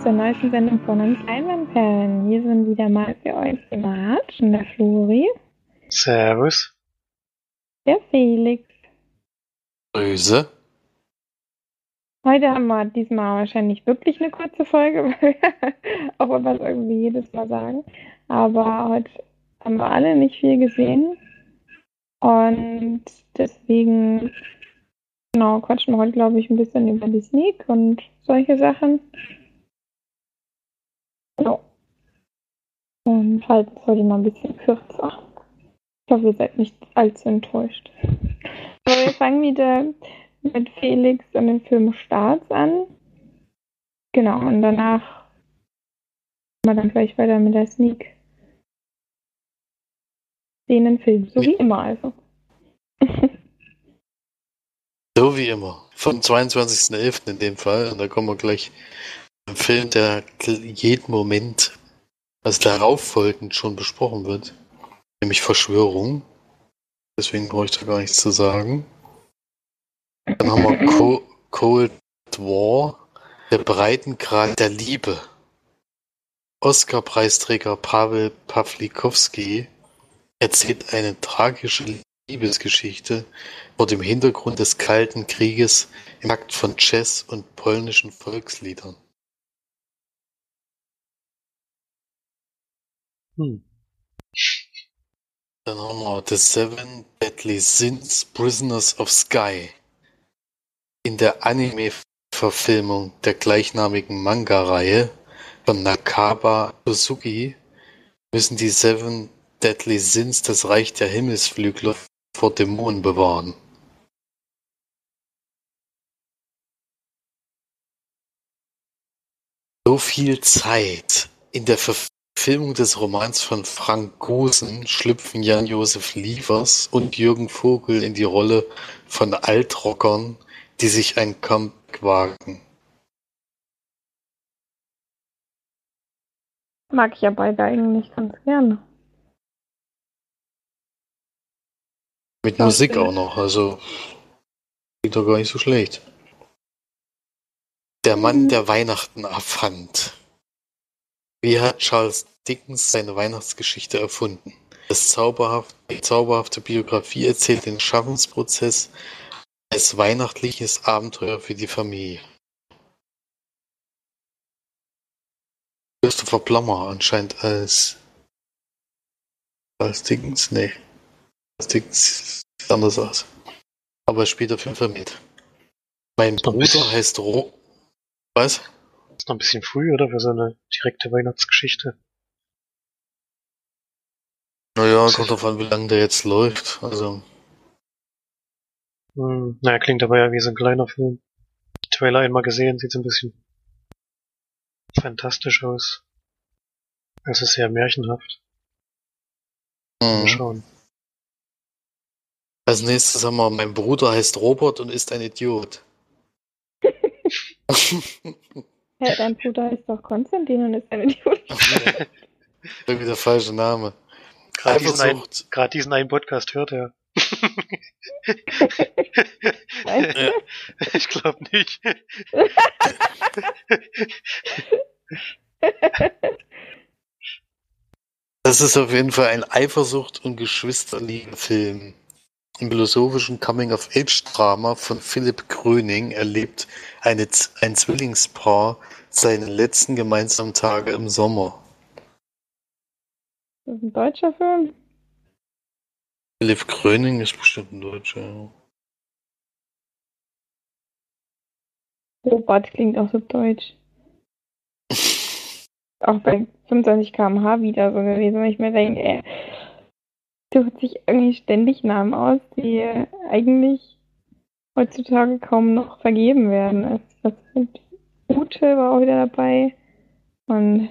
willkommen zur neuesten Sendung von uns Einwandperlen. Hier sind wieder mal für euch der Marge und der Flori. Servus. Der Felix. Grüße. Heute haben wir diesmal wahrscheinlich wirklich eine kurze Folge, auch wenn wir es irgendwie jedes Mal sagen. Aber heute haben wir alle nicht viel gesehen. Und deswegen Genau, quatschen wir heute, glaube ich, ein bisschen über die Sneak und solche Sachen. Genau. Und halten es heute mal ein bisschen kürzer. Ich hoffe, ihr seid nicht allzu enttäuscht. Aber wir fangen wieder mit Felix und dem Film Starts an. Genau, und danach machen wir dann gleich weiter mit der Sneak. Den Film, so wie immer also. So wie immer. Vom 22.11. in dem Fall. Und da kommen wir gleich im Film, der jeden Moment, also darauf folgend schon besprochen wird. Nämlich Verschwörung. Deswegen brauche ich da gar nichts zu sagen. Dann haben wir Co Cold War, der Breitengrad der Liebe. Oscar-Preisträger Pavel Pawlikowski erzählt eine tragische Liebesgeschichte vor dem Hintergrund des Kalten Krieges im Takt von Jazz und polnischen Volksliedern. Hm. Dann haben wir The Seven Deadly Sins Prisoners of Sky. In der Anime-Verfilmung der gleichnamigen Manga-Reihe von Nakaba Suzuki müssen die Seven Deadly Sins das Reich der Himmelsflügler vor Dämonen bewahren. So viel Zeit. In der Verfilmung des Romans von Frank Gosen schlüpfen Jan-Josef Liefers und Jürgen Vogel in die Rolle von Altrockern, die sich ein Comeback wagen. Mag ich ja beide eigentlich ganz gerne. Mit Musik auch noch, also klingt doch gar nicht so schlecht. Der Mann, mhm. der Weihnachten erfand. Wie hat Charles Dickens seine Weihnachtsgeschichte erfunden? Die zauberhafte Biografie erzählt den Schaffensprozess als weihnachtliches Abenteuer für die Familie. Christopher Plummer anscheinend als als Dickens, nee. Dickens sieht anders aus. Aber er spielt auf jeden Fall mit. Mein Bruder heißt Ro. Was? Ist noch ein bisschen früh, oder? Für so eine direkte Weihnachtsgeschichte. Naja, kommt drauf an, wie lange der jetzt läuft. Also. Hm, naja, klingt aber ja wie so ein kleiner Film. Trailer einmal gesehen, sieht so ein bisschen fantastisch aus. Es ist sehr märchenhaft. Mhm. Mal schauen. Als nächstes haben wir, mein Bruder heißt Robert und ist ein Idiot. ja, dein Bruder heißt doch Konstantin und ist ein Idiot. Irgendwie der falsche Name. Gerade diesen, ein, diesen einen Podcast hört er. ja. Ich glaube nicht. Das ist auf jeden Fall ein Eifersucht- und Geschwisterliebe-Film. Im philosophischen Coming-of-Age-Drama von Philipp Gröning erlebt eine, ein Zwillingspaar seine letzten gemeinsamen Tage im Sommer. Das ist ein deutscher Film? Philipp Gröning ist bestimmt ein Deutscher, ja. Robert klingt auch so deutsch. auch bei 25 km/h wieder so gewesen, wenn ich mir denke, ey, sucht sich irgendwie ständig Namen aus, die eigentlich heutzutage kaum noch vergeben werden. Was mit Ute war auch wieder dabei. Und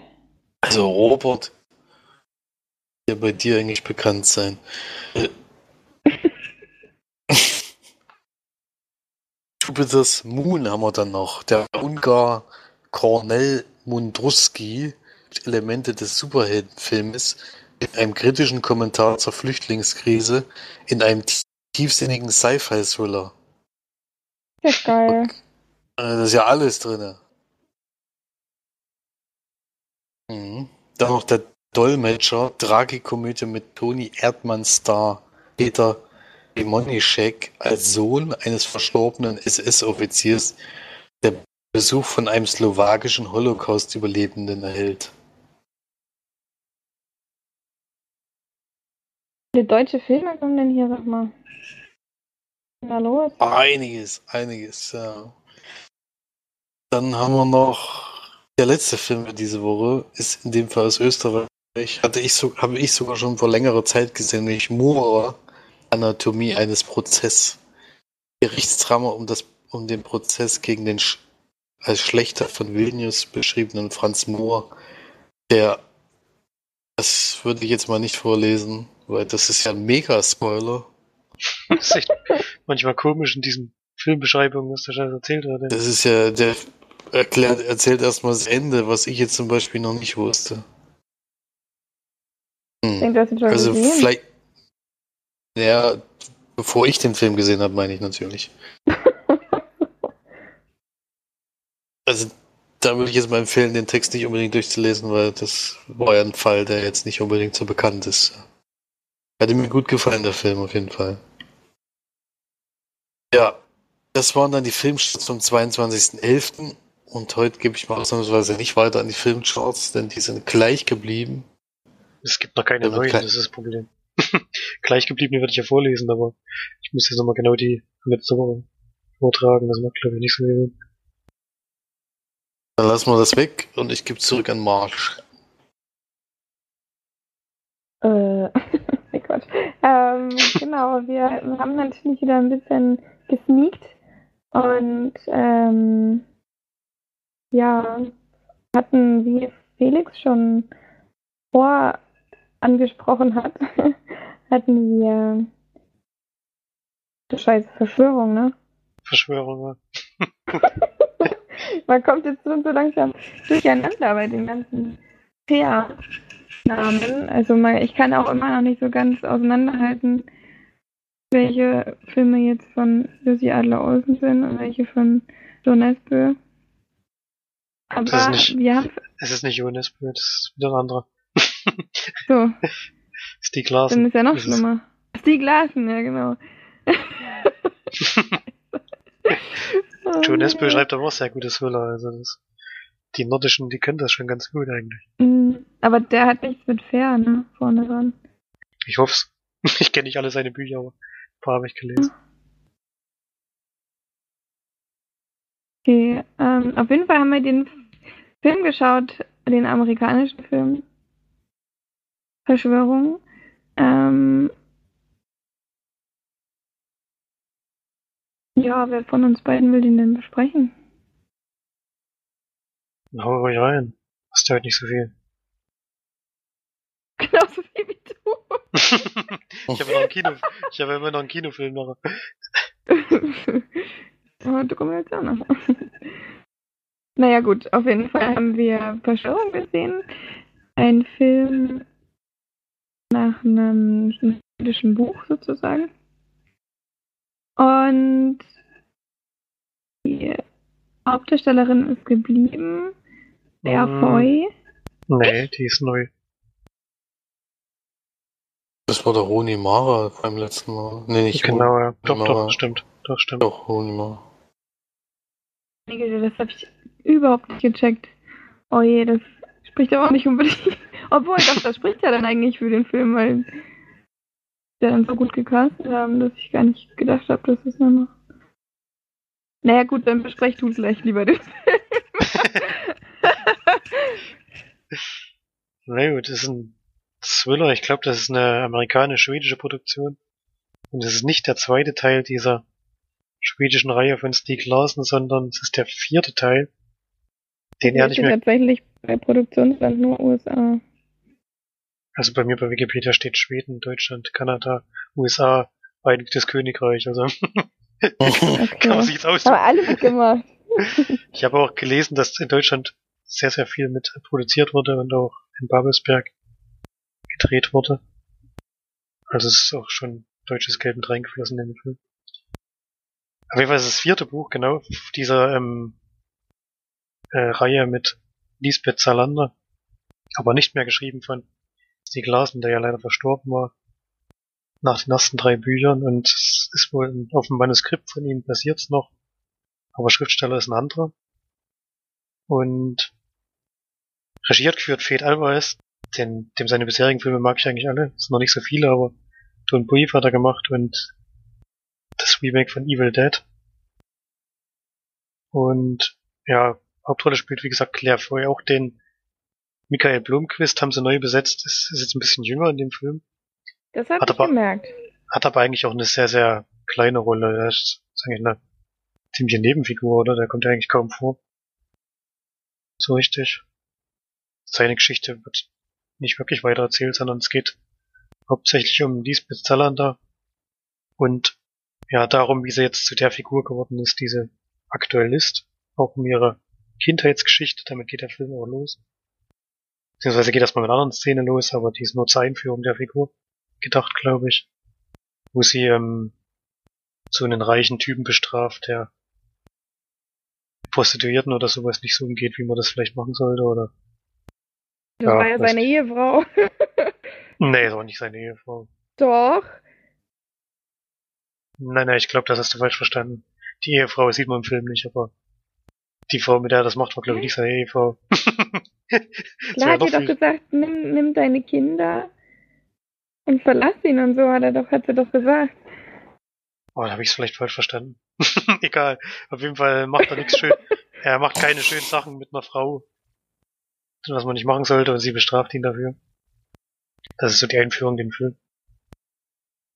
also Robert, der bei dir eigentlich bekannt sein. Jupiter's Moon haben wir dann noch. Der Ungar Cornel Mundruski, Elemente des Superheldenfilmes, in einem kritischen Kommentar zur Flüchtlingskrise in einem tiefsinnigen Sci-Fi-Thriller. Ja, geil. Äh, da ist ja alles drin. Mhm. Dann noch der Dolmetscher, Tragikomödie mit Toni Erdmann Star, Peter Demonischek als Sohn eines verstorbenen SS-Offiziers, der Besuch von einem slowakischen Holocaust-Überlebenden erhält. Wie viele deutsche Filme kommen denn hier, sag mal? Na los. Einiges, einiges, ja. Dann haben wir noch der letzte Film für diese Woche, ist in dem Fall aus Österreich. Hatte ich so, habe ich sogar schon vor längerer Zeit gesehen, nämlich Mura, Anatomie eines Prozesses. Gerichtsdrama um, das, um den Prozess gegen den Sch als Schlechter von Vilnius beschriebenen Franz Mohr, der, das würde ich jetzt mal nicht vorlesen, weil das ist ja ein Mega-Spoiler. Das ist echt manchmal komisch in diesen Filmbeschreibungen, was der Scheiß erzählt hat. Das ist ja, der erklärt, erzählt erstmal das Ende, was ich jetzt zum Beispiel noch nicht wusste. Ich Hm. denke, du hast ihn schon Also gesehen. vielleicht. Ja, bevor ich den Film gesehen habe, meine ich natürlich. Also da würde ich jetzt mal empfehlen, den Text nicht unbedingt durchzulesen, weil das war ja ein Fall, der jetzt nicht unbedingt so bekannt ist. Hatte mir gut gefallen, der Film auf jeden Fall. Ja, das waren dann die Filmstarts vom 22.11. Und heute gebe ich mal ausnahmsweise nicht weiter an die Filmcharts, denn die sind gleich geblieben. Es gibt noch keine Damit neuen, kein- das ist das Problem. Gleichgebliebene würde ich ja vorlesen, aber ich muss jetzt nochmal genau die von letzter Woche vortragen. Das macht, glaube ich, nicht so viel Sinn. Dann lassen wir das weg und ich gebe zurück an Marsch. Äh, nee, Quatsch. Ähm, genau, wir haben natürlich wieder ein bisschen gesneakt und ähm, ja, hatten, wie Felix schon vor angesprochen hat, hatten wir Scheiße Verschwörung, ne? Verschwörung, ja. Man kommt jetzt so, so langsam durcheinander bei den ganzen Peer-Namen. Also mal, ich kann auch immer noch nicht so ganz auseinanderhalten, welche Filme jetzt von Lucy Adler Olsen sind und welche von John Espel. Aber Das ist nicht- haben Es ist nicht Jonas Bö, das ist wieder ein anderer. so, Stieg dann Larsen. ist ja noch schlimmer. Stieg Larsen, ja genau. Joan Espel Oh, schreibt aber auch sehr gute Thriller, also das, die nordischen, die können das schon ganz gut eigentlich. Mm, Aber der hat nichts mit Fair, ne? Vorne dran. Ich hoff's. Ich kenne nicht alle seine Bücher, aber ein paar habe ich gelesen. Okay, ähm, auf jeden Fall haben wir den Film geschaut, den amerikanischen Film Verschwörung. Ähm, ja, wer von uns beiden will den denn besprechen? Hau ruhig rein. Hast du heute nicht so viel. Genauso viel wie du. ich habe noch einen Kino, ich habe immer noch einen Kinofilm noch. Aber Dokumentation noch. Naja gut, auf jeden Fall haben wir Verschwörung gesehen. Ein Film nach einem schwedischen Buch sozusagen. Und die Hauptdarstellerin ist geblieben. Der Mm. Foy. Nee, die ist neu. Das war der Roni Mara beim letzten Mal. Nee, nicht Genau, ja. Doch, Mara. doch, stimmt. Doch, stimmt. Doch, Roni Mara. Das habe ich überhaupt nicht gecheckt. Oh je, das spricht aber auch nicht unbedingt. Obwohl, doch, das spricht ja dann eigentlich für den Film, weil der dann so gut gecastet haben, dass ich gar nicht gedacht habe, dass es noch. Naja, gut, dann besprech du gleich lieber den Film. Na gut, das ist ein Thriller. Ich glaube, das ist eine amerikanisch-schwedische Produktion. Und es ist nicht der zweite Teil dieser schwedischen Reihe von Stieg Larsen, sondern es ist der vierte Teil, den er nicht steht mehr. tatsächlich bei Produktionsland nur USA. Also bei mir bei Wikipedia steht Schweden, Deutschland, Kanada, USA, Vereinigtes Königreich. Also kann man Okay. sich jetzt aussuchen. Aber alle gut gemacht. Ich habe auch gelesen, dass in Deutschland sehr, sehr viel mit produziert wurde und auch in Babelsberg gedreht wurde. Also es ist auch schon deutsches Geld mit reingeflossen in den Film. Auf jeden Fall ist das vierte Buch, genau, dieser ähm, äh, Reihe mit Lisbeth Salander. aber nicht mehr geschrieben von Stieg Larsen, der ja leider verstorben war nach den ersten drei Büchern und es ist wohl auf dem Manuskript von ihm basiert's noch, aber Schriftsteller ist ein anderer. Und Regie hat geführt Fate Alvarez, den, dem seine bisherigen Filme mag ich eigentlich alle, es sind noch nicht so viele, aber Don Brief hat er gemacht und das Remake von Evil Dead. Und ja, Hauptrolle spielt wie gesagt Claire Foy, auch den Michael Blomqvist haben sie neu besetzt, ist, ist jetzt ein bisschen jünger in dem Film. Das habe ich aber, gemerkt. Hat aber eigentlich auch eine sehr, sehr kleine Rolle. Er ist, ist eigentlich eine ziemliche Nebenfigur, oder? Der kommt ja eigentlich kaum vor. So richtig. Seine Geschichte wird nicht wirklich weiter erzählt, sondern es geht hauptsächlich um Lisbeth Zalander und ja, darum, wie sie jetzt zu der Figur geworden ist, die sie aktuell ist. Auch um ihre Kindheitsgeschichte, damit geht der Film auch los. Beziehungsweise geht erstmal mit einer anderen Szene los, aber die ist nur zur Einführung der Figur gedacht, glaube ich. Wo sie ähm, so einen reichen Typen bestraft, der Prostituierten oder sowas nicht so umgeht, wie man das vielleicht machen sollte, oder? Das ja, war ja seine Ehefrau. nee, das war nicht seine Ehefrau. Doch. Nein, nein, ich glaube, das hast du falsch verstanden. Die Ehefrau sieht man im Film nicht, aber die Frau, mit der er das macht, war, glaube ich, nicht seine Ehefrau. Klar hat sie doch gesagt, nimm, nimm deine Kinder und verlass ihn und so, hat er doch, hat sie doch gesagt. Oh, da habe ich es vielleicht falsch verstanden. Egal. Auf jeden Fall macht er nichts schön. er macht keine schönen Sachen mit einer Frau. Was man nicht machen sollte und sie bestraft ihn dafür. Das ist so die Einführung in den Film.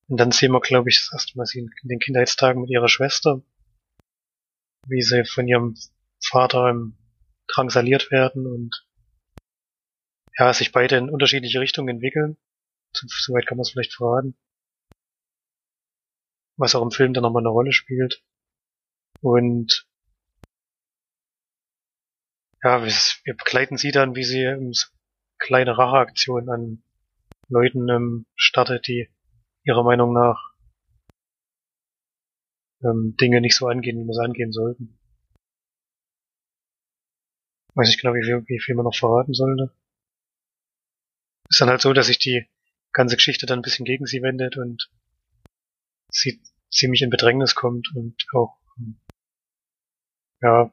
Und dann sehen wir, glaube ich, das erste Mal sie in den Kindheitstagen mit ihrer Schwester, wie sie von ihrem Vater drangsaliert werden und ja, sich beide in unterschiedliche Richtungen entwickeln. Soweit kann man es vielleicht verraten. Was auch im Film dann nochmal eine Rolle spielt. Und ja, wir begleiten sie dann, wie sie kleine Racheaktionen an Leuten ähm, startet, die ihrer Meinung nach ähm, Dinge nicht so angehen, wie man sie angehen sollten. Weiß nicht genau, wie viel, wie viel man noch verraten sollte. Ist dann halt so, dass sich die ganze Geschichte dann ein bisschen gegen sie wendet und sie ziemlich in Bedrängnis kommt und auch ja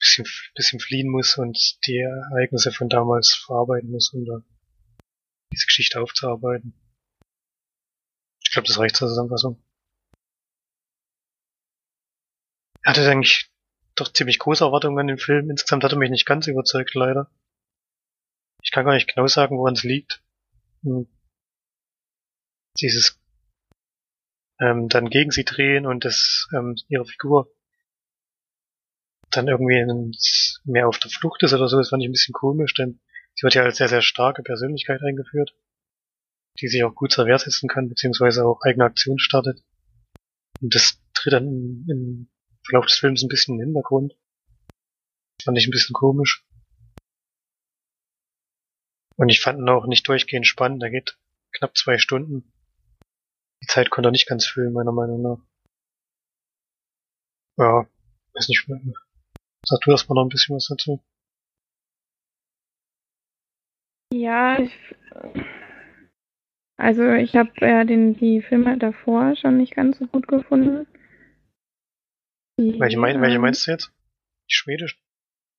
bisschen, bisschen fliehen muss und die Ereignisse von damals verarbeiten muss, um da diese Geschichte aufzuarbeiten. Ich glaube, das reicht zur Zusammenfassung. Er hatte eigentlich doch ziemlich große Erwartungen an den Film. Insgesamt hat er mich nicht ganz überzeugt, leider. Ich kann gar nicht genau sagen, woran es liegt. Hm. Dieses ähm, dann gegen sie drehen und das ähm, ihre Figur dann irgendwie mehr auf der Flucht ist oder so, das fand ich ein bisschen komisch, denn sie wird ja als sehr, sehr starke Persönlichkeit eingeführt, die sich auch gut zur Wehr setzen kann, beziehungsweise auch eigene Aktionen startet. Und das tritt dann im Verlauf des Films ein bisschen den Hintergrund. Fand ich ein bisschen komisch. Und ich fand ihn auch nicht durchgehend spannend. Er geht knapp zwei Stunden. Die Zeit konnte er nicht ganz füllen, meiner Meinung nach. Ja, weiß nicht. Sag du erstmal noch ein bisschen was dazu. Ja, ich, also ich habe ja den, die Filme davor schon nicht ganz so gut gefunden. Welche, mein, welche meinst du jetzt? Die schwedischen?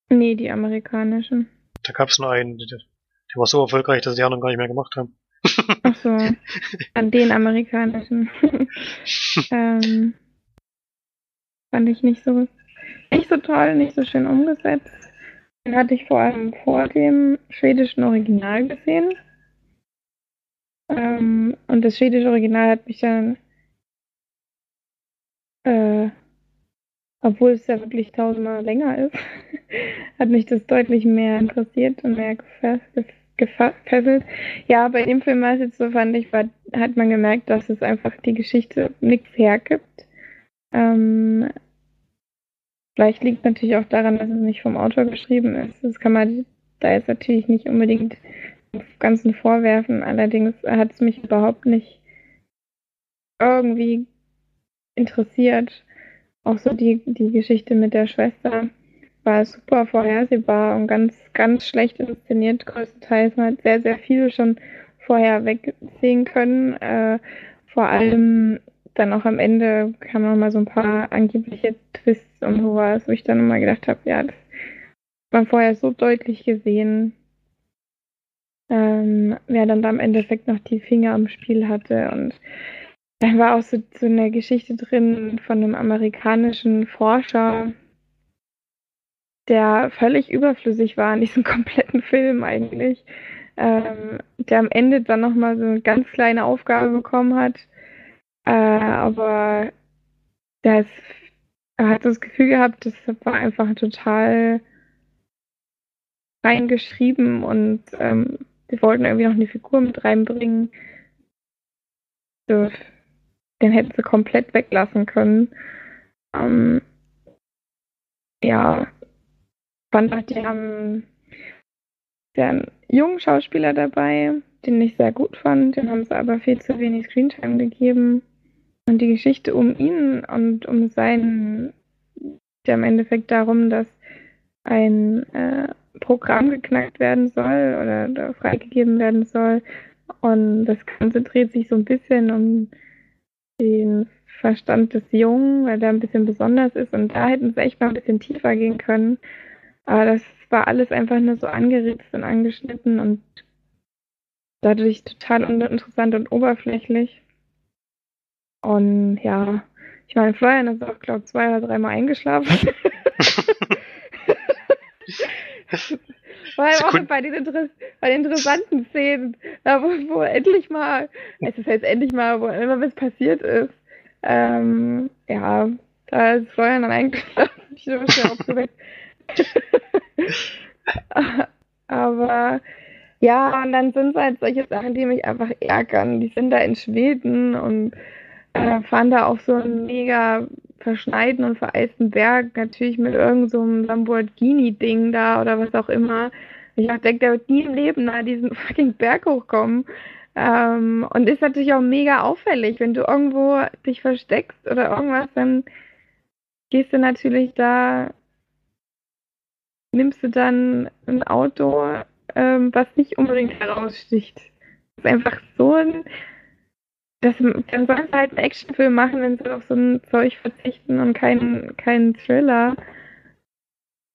Nee, die amerikanischen. Da gab es nur einen, der, der war so erfolgreich, dass die anderen gar nicht mehr gemacht haben. Ach so, an den amerikanischen. ähm, fand ich nicht so, nicht so toll, nicht so schön umgesetzt. Den hatte ich vor allem vor dem schwedischen Original gesehen. Ähm, und das schwedische Original hat mich dann, äh, obwohl es ja wirklich tausendmal länger ist, hat mich das deutlich mehr interessiert und mehr gefesselt. Ja, bei dem Film war es jetzt so, fand ich, war, hat man gemerkt, dass es einfach die Geschichte nichts hergibt. Ähm, vielleicht liegt natürlich auch daran, dass es nicht vom Autor geschrieben ist. Das kann man da jetzt natürlich nicht unbedingt im Ganzen vorwerfen. Allerdings hat es mich überhaupt nicht irgendwie interessiert. Auch so die, die Geschichte mit der Schwester war super vorhersehbar und ganz, ganz schlecht inszeniert größtenteils. Man hat sehr, sehr viel schon vorher wegsehen können. Äh, vor allem dann auch am Ende kamen noch mal so ein paar angebliche Twists und sowas, wo ich dann immer gedacht habe, ja, das man vorher so deutlich gesehen, ähm, wer dann da im Endeffekt noch die Finger am Spiel hatte. Und dann war auch so, so eine Geschichte drin von einem amerikanischen Forscher, der völlig überflüssig war in diesem kompletten Film eigentlich, ähm, der am Ende dann nochmal so eine ganz kleine Aufgabe bekommen hat, äh, aber das, er hat das Gefühl gehabt, das war einfach total reingeschrieben und ähm, sie wollten irgendwie noch eine Figur mit reinbringen. So, den hätten sie komplett weglassen können. Ähm, ja, fand auch, die haben einen jungen Schauspieler dabei, den ich sehr gut fand. Den haben sie aber viel zu wenig Screentime gegeben. Und die Geschichte um ihn und um seinen, der im Endeffekt darum, dass ein äh, Programm geknackt werden soll oder, oder freigegeben werden soll. Und das Ganze dreht sich so ein bisschen um den Verstand des Jungen, weil der ein bisschen besonders ist. Und da hätten sie echt mal ein bisschen tiefer gehen können. Aber das war alles einfach nur so angeritzt und angeschnitten und dadurch total uninteressant und oberflächlich. Und ja, ich meine, Florian ist auch, glaube ich, zwei oder dreimal eingeschlafen. Vor allem auch bei den, bei den interessanten Szenen, da wo, wo endlich mal, es ist jetzt endlich mal, wo immer was passiert ist. Ähm, ja, da ist Florian dann eigentlich ich bin schon aufgeweckt. Aber ja, und dann sind es halt solche Sachen, die mich einfach ärgern. Die sind da in Schweden und äh, fahren da auf so einen mega verschneiten und vereisten Berg, natürlich mit irgendeinem so Lamborghini-Ding da oder was auch immer. Ich denke, der wird nie im Leben da diesen fucking Berg hochkommen. Ähm, und ist natürlich auch mega auffällig, wenn du irgendwo dich versteckst oder irgendwas, dann gehst du natürlich da, nimmst du dann ein Auto, ähm, was nicht unbedingt heraussticht. Das ist einfach so ein das, dann sollen sie halt einen Actionfilm machen, wenn sie auf so ein Zeug verzichten und keinen kein Thriller.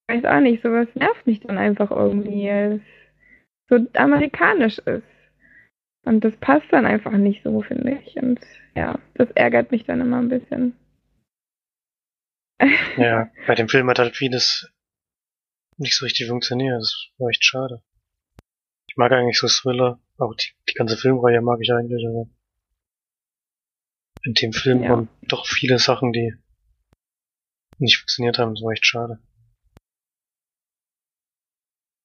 Ich weiß auch nicht, sowas nervt mich dann einfach irgendwie, es so amerikanisch ist. Und das passt dann einfach nicht so, finde ich. Und ja, das ärgert mich dann immer ein bisschen. Ja, bei dem Film hat halt vieles nicht so richtig funktioniert. Das war echt schade. Ich mag eigentlich so Thriller. Auch die, die ganze Filmreihe mag ich eigentlich, aber in dem Film ja. waren doch viele Sachen, die nicht funktioniert haben. Das war echt schade.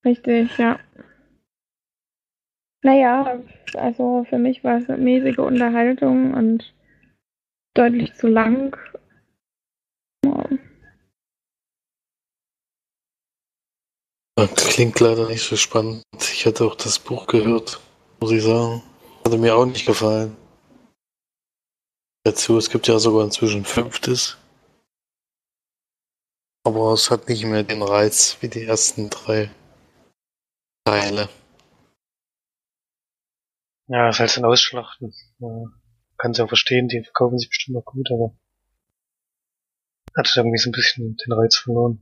Richtig, ja. Naja, also für mich war es eine mäßige Unterhaltung und deutlich zu lang. Klingt leider nicht so spannend. Ich hatte auch das Buch gehört, muss ich sagen. Hatte mir auch nicht gefallen dazu. Es gibt ja sogar inzwischen fünftes. Aber es hat nicht mehr den Reiz wie die ersten drei Teile. Ja, es ist halt ein Ausschlachten. Ja, kann sie auch verstehen, die verkaufen sich bestimmt noch gut, aber hat irgendwie so ein bisschen den Reiz verloren.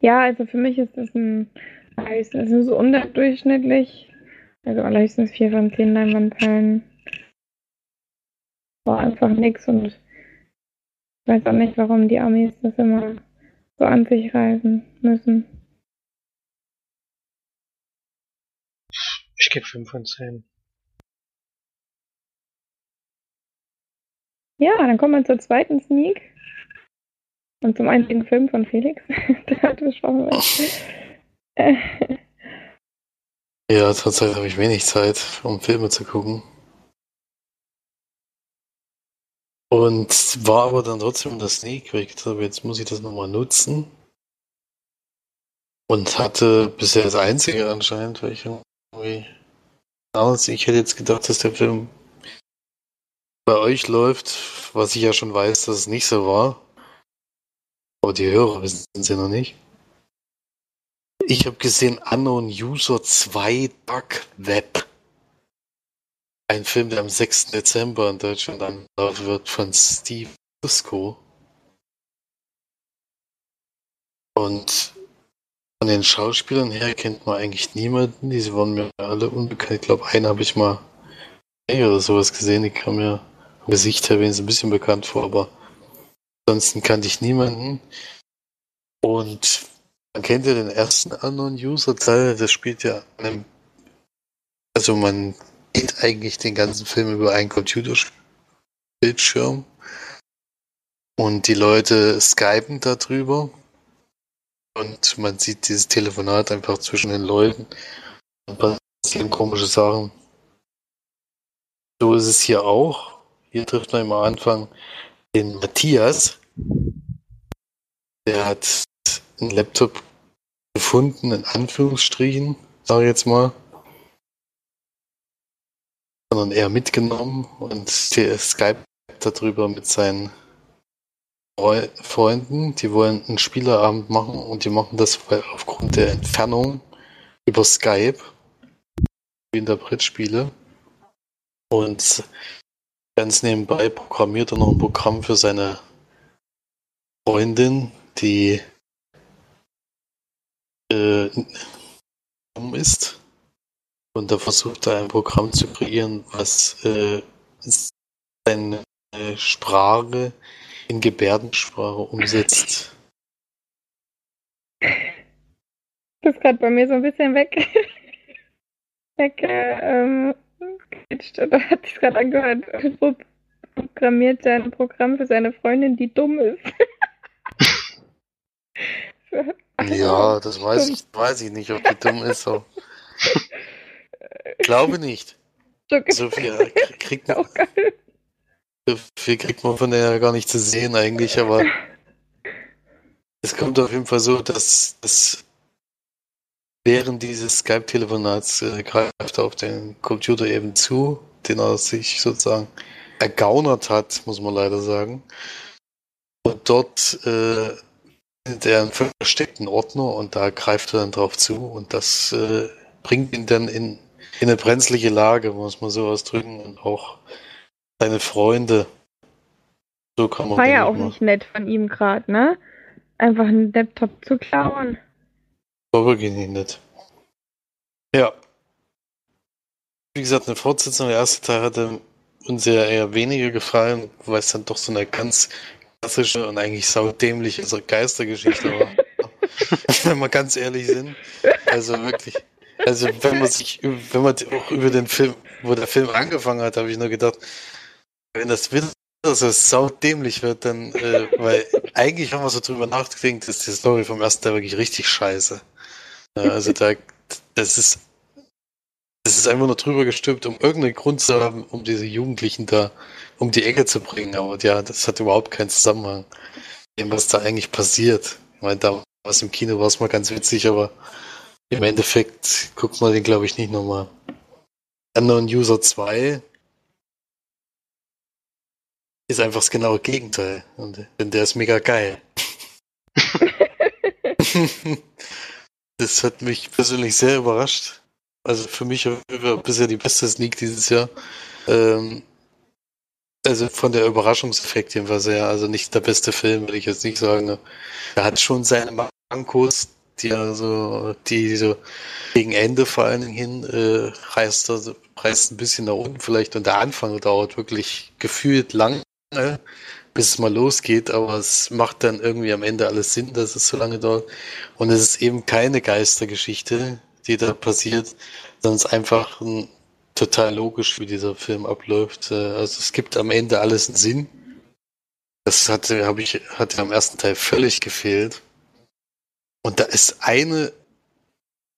Ja, also für mich ist das ein, also so unterdurchschnittlich also allerhöchstens 4 von 10 Leinwandperlen. War einfach nix und ich weiß auch nicht, warum die Amis das immer so an sich reißen müssen. Ich gebe 5 von 10. Ja, dann kommen wir zur zweiten Sneak. Und zum einzigen Film von Felix, der hat besprochen. Ja, zurzeit habe ich wenig Zeit, um Filme zu gucken. Und war aber dann trotzdem das Sneak, weil ich gedacht habe, jetzt muss ich das nochmal nutzen. Und hatte bisher das einzige anscheinend, weil ich irgendwie damals, ich hätte jetzt gedacht, dass der Film bei euch läuft, was ich ja schon weiß, dass es nicht so war. Aber die Hörer wissen es ja noch nicht. Ich habe gesehen Unknown User 2 Dark Web. Ein Film, der am 6. Dezember in Deutschland anlaufen wird von Steve Fusco. Und von den Schauspielern her kennt man eigentlich niemanden. Diese waren mir alle unbekannt. Ich glaube, einen habe ich mal oder sowas gesehen. Ich kam mir vom Gesicht her wenigstens ein bisschen bekannt vor, aber ansonsten kannte ich niemanden. Und man kennt ja den ersten Unknown-User-Teil, das spielt ja einem, also man geht eigentlich den ganzen Film über einen Computerbildschirm und die Leute skypen darüber und man sieht dieses Telefonat einfach zwischen den Leuten und passieren komische Sachen. So ist es hier auch. Hier trifft man am Anfang den Matthias. Der hat einen Laptop gefunden, in Anführungsstrichen, sage ich jetzt mal. Sondern eher mitgenommen und Skype darüber mit seinen Freunden. Die wollen einen Spielerabend machen und die machen das aufgrund der Entfernung über Skype in der Brettspiele. Und ganz nebenbei programmiert er noch ein Programm für seine Freundin, die äh, dumm ist. Und da versucht er ein Programm zu kreieren, was äh, seine Sprache in Gebärdensprache umsetzt. Das ist gerade bei mir so ein bisschen weg. weg äh, ähm, oder hat sich gerade angehört, programmiert sein Programm für seine Freundin, die dumm ist. ja, das weiß ich, weiß ich nicht, ob die dumm ist. So. Glaube nicht. So viel kriegt man, so viel kriegt man von der gar nicht zu sehen eigentlich, aber es kommt auf jeden Fall so, dass, dass während dieses Skype-Telefonats äh, greift er auf den Computer eben zu, den er sich sozusagen ergaunert hat, muss man leider sagen. Und dort äh, findet er einen versteckten Ordner und da greift er dann drauf zu und das äh, bringt ihn dann in, in eine brenzliche Lage, muss man so ausdrücken, und auch seine Freunde. So kann man War ja auch nicht nett von ihm gerade, ne? Einfach einen Laptop zu klauen. War wirklich nicht nett. Ja. Wie gesagt, eine Fortsetzung, der erste Teil hatte uns ja eher weniger gefallen, weil es dann doch so eine ganz klassische und eigentlich saudämliche so Geistergeschichte war. wenn wir ganz ehrlich sind. Also wirklich. Also wenn man sich, wenn man auch über den Film, wo der Film angefangen hat, habe ich nur gedacht, wenn das wieder so saudämlich wird, dann, äh, weil eigentlich haben wir so drüber nachgedacht, ist die Story vom ersten Teil wirklich richtig scheiße. Also da, das ist, das ist einfach nur drüber gestülpt, um irgendeinen Grund zu haben, um diese Jugendlichen da um die Ecke zu bringen. Aber ja, das hat überhaupt keinen Zusammenhang mit dem, was da eigentlich passiert. Ich meine, da was im Kino war es mal ganz witzig, aber im Endeffekt guckt man den, glaube ich, nicht nochmal. Unknown User 2 ist einfach das genaue Gegenteil. Und der ist mega geil. Das hat mich persönlich sehr überrascht. Also für mich bisher die beste Sneak dieses Jahr. Ähm, also von der Überraschungseffekt jedenfalls sehr, also nicht der beste Film, würde ich jetzt nicht sagen. Er hat schon seine Mankos, die also, die so gegen Ende vor allen Dingen hin äh, reißt, also, reißt ein bisschen nach unten vielleicht und der Anfang dauert wirklich gefühlt lang bis es mal losgeht, aber es macht dann irgendwie am Ende alles Sinn, dass es so lange dauert. Und es ist eben keine Geistergeschichte, die da passiert, sondern es ist einfach ein, total logisch, wie dieser Film abläuft. Äh, also es gibt am Ende alles einen Sinn. Das hatte, habe ich, hatte am ersten Teil völlig gefehlt. Und da ist eine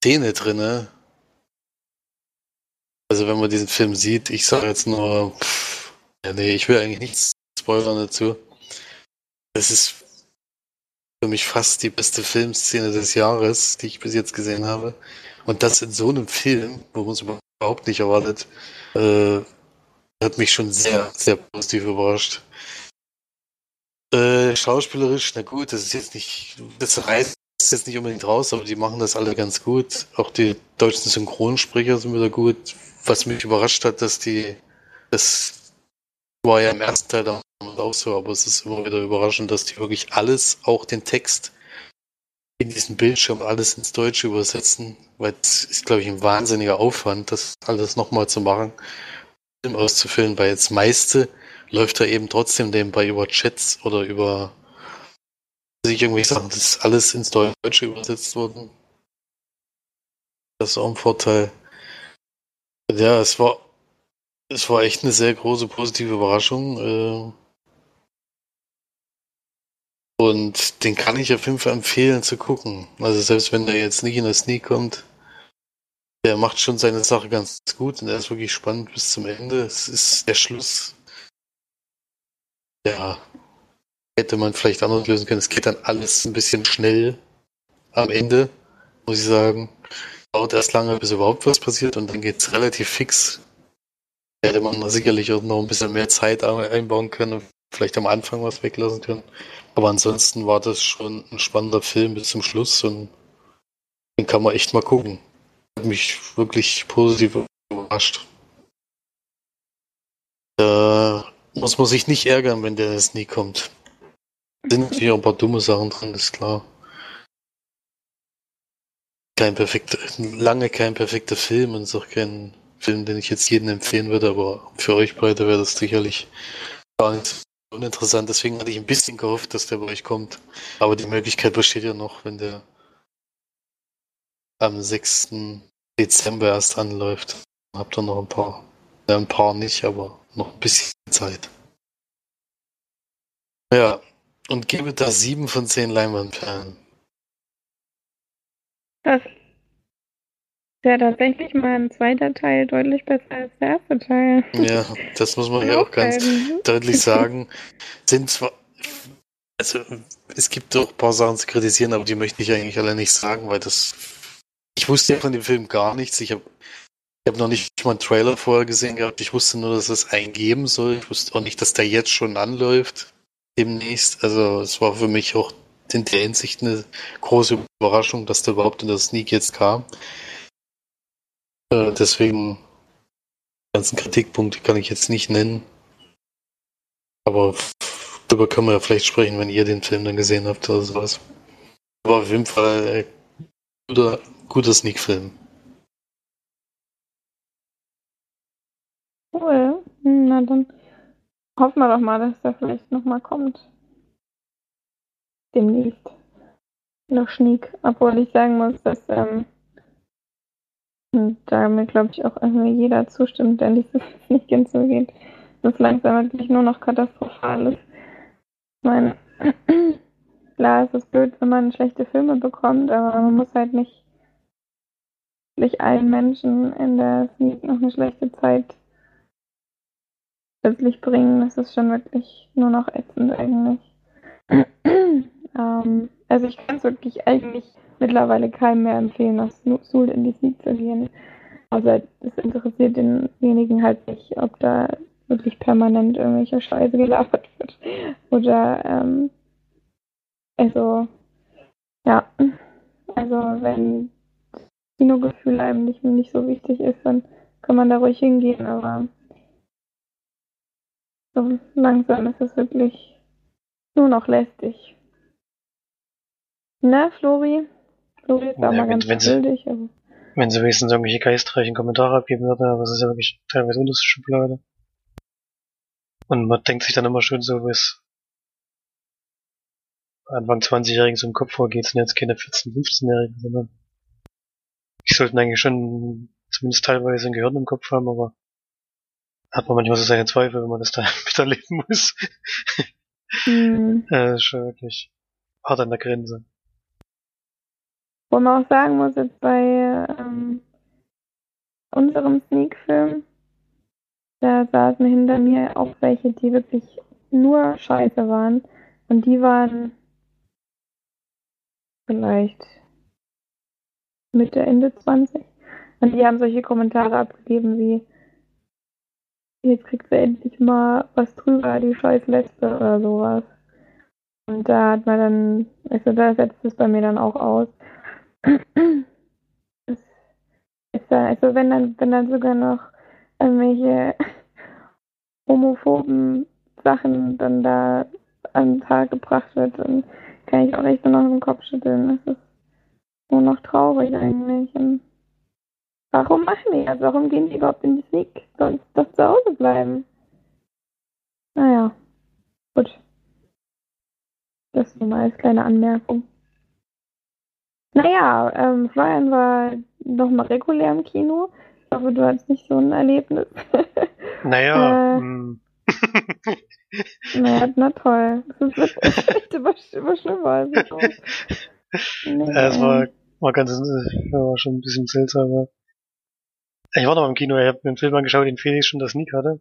Szene drinne. Also wenn man diesen Film sieht, ich sage jetzt nur, pff, ja, nee, ich will eigentlich nichts spoilern dazu. Es ist für mich fast die beste Filmszene des Jahres, die ich bis jetzt gesehen habe. Und das in so einem Film, wo man es überhaupt nicht erwartet, äh, hat mich schon sehr, sehr positiv überrascht. Äh, schauspielerisch, na gut, das ist jetzt nicht, das reißt jetzt nicht unbedingt raus, aber die machen das alle ganz gut. Auch die deutschen Synchronsprecher sind wieder gut. Was mich überrascht hat, dass die, das war ja im ersten Teil auch so, aber es ist immer wieder überraschend, dass die wirklich alles, auch den Text in diesem Bildschirm alles ins Deutsche übersetzen, weil es ist, glaube ich, ein wahnsinniger Aufwand, das alles nochmal zu machen, Film auszufüllen, weil das meiste läuft da eben trotzdem nebenbei über Chats oder über sich irgendwie sagen, das ist alles ins Deutsche übersetzt worden. Das ist auch ein Vorteil. Ja, es war, es war echt eine sehr große positive Überraschung. Und den kann ich auf jeden Fall empfehlen zu gucken. Also selbst wenn der jetzt nicht in der Sneak kommt, der macht schon seine Sache ganz gut und er ist wirklich spannend bis zum Ende. Es ist der Schluss. Ja, hätte man vielleicht anders lösen können. Es geht dann alles ein bisschen schnell am Ende, muss ich sagen. Dauert erst lange, bis überhaupt was passiert und dann geht es relativ fix. Hätte man sicherlich auch noch ein bisschen mehr Zeit einbauen können und vielleicht am Anfang was weglassen können. Aber ansonsten war das schon ein spannender Film bis zum Schluss und den kann man echt mal gucken. Hat mich wirklich positiv überrascht. Da muss man sich nicht ärgern, wenn der jetzt nie kommt. Sind natürlich auch ein paar dumme Sachen drin, ist klar. Kein perfekter, lange kein perfekter Film und ist auch kein Film, den ich jetzt jedem empfehlen würde, aber für euch beide wäre das sicherlich gar nicht uninteressant. Deswegen hatte ich ein bisschen gehofft, dass der bei euch kommt. Aber die Möglichkeit besteht ja noch, wenn der am 6. Dezember erst anläuft. Habt ihr noch ein paar. Ja, ein paar nicht, aber noch ein bisschen Zeit. Ja, und gebe da sieben von zehn Leinwandperlen. Das ja tatsächlich mal ein zweiter Teil deutlich besser als der erste Teil. Ja, das muss man ja auch ganz deutlich sagen. Sind zwar, also es gibt doch ein paar Sachen zu kritisieren, aber die möchte ich eigentlich alle nicht sagen, weil das, ich wusste ja von dem Film gar nichts. Ich habe ich habe noch nicht mal einen Trailer vorher gesehen gehabt. Ich wusste nur, dass es einen geben soll. Ich wusste auch nicht, dass der jetzt schon anläuft demnächst. Also es war für mich auch in der Hinsicht eine große Überraschung, dass der überhaupt in der Sneak jetzt kam. Äh, deswegen ganzen Kritikpunkte kann ich jetzt nicht nennen. Aber darüber können wir ja vielleicht sprechen, wenn ihr den Film dann gesehen habt oder sowas. Aber auf jeden Fall äh, guter, guter Sneak-Film. Cool. Na dann Hoffen wir doch mal, dass der vielleicht nochmal kommt. Demnächst. Noch Schniek. Obwohl ich sagen muss, dass ähm, da mir, glaube ich, auch irgendwie jeder zustimmt, der nicht so nicht hinzugeht, dass langsam wirklich nur noch katastrophal ist. Ich meine, klar ist es blöd, wenn man schlechte Filme bekommt, aber man muss halt nicht, nicht allen Menschen in der Sneak noch eine schlechte Zeit plötzlich bringen, das ist schon wirklich nur noch ätzend eigentlich. ähm, also ich kann es wirklich eigentlich mittlerweile keinem mehr empfehlen, nach Sul in die Sneak zu gehen. Also es interessiert denjenigen halt nicht, ob da wirklich permanent irgendwelche Scheiße gelabert wird. Oder ähm, also ja, also wenn das Kinogefühl einem nicht, nicht so wichtig ist, dann kann man da ruhig hingehen, aber so langsam ist es wirklich nur noch lästig. Na, Flori? Ja, mal ganz wenn schuldig. Aber... Wenn sie wenigstens irgendwelche geistreichen Kommentare abgeben würde, aber es ist ja wirklich teilweise unlustige Schublade. Und man denkt sich dann immer schön so, es Anfang 20-Jährigen so im Kopf vorgeht, sind jetzt keine 14-, 15-Jährigen, sondern die sollten eigentlich schon zumindest teilweise ein Gehirn im Kopf haben, aber hat man manchmal so seine Zweifel, wenn man das da miterleben muss. Mhm. äh, ist schon wirklich hart an der Grenze. Wo man auch sagen muss, jetzt bei ähm, unserem Sneak-Film, da saßen hinter mir auch welche, die wirklich nur scheiße waren. Und die waren vielleicht Mitte, Ende 20. Und die haben solche Kommentare abgegeben wie, jetzt kriegt sie endlich mal was drüber, die scheiß Lesbe oder sowas. Und da hat man dann, also da setzt es bei mir dann auch aus. Es ist dann, also wenn dann, wenn dann sogar noch irgendwelche homophoben Sachen dann da an den Tag gebracht wird, dann kann ich auch echt nur noch im Kopf schütteln. Das ist nur noch traurig eigentlich. Und warum machen die das? Warum gehen die überhaupt in die Sneak? Sonst doch zu Hause bleiben. Naja, gut. Das nur mal als kleine Anmerkung. Naja, ähm, Florian war noch mal regulär im Kino. Ich hoffe, du hattest nicht so ein Erlebnis. Naja, äh, naja, na toll. Das wird echt immer, immer schlimmer. Also, nee, ja, es war, war ganz, war schon ein bisschen seltsam. Ich war noch im Kino, ich habe mir einen Film angeschaut, den Felix schon das Sneak hatte.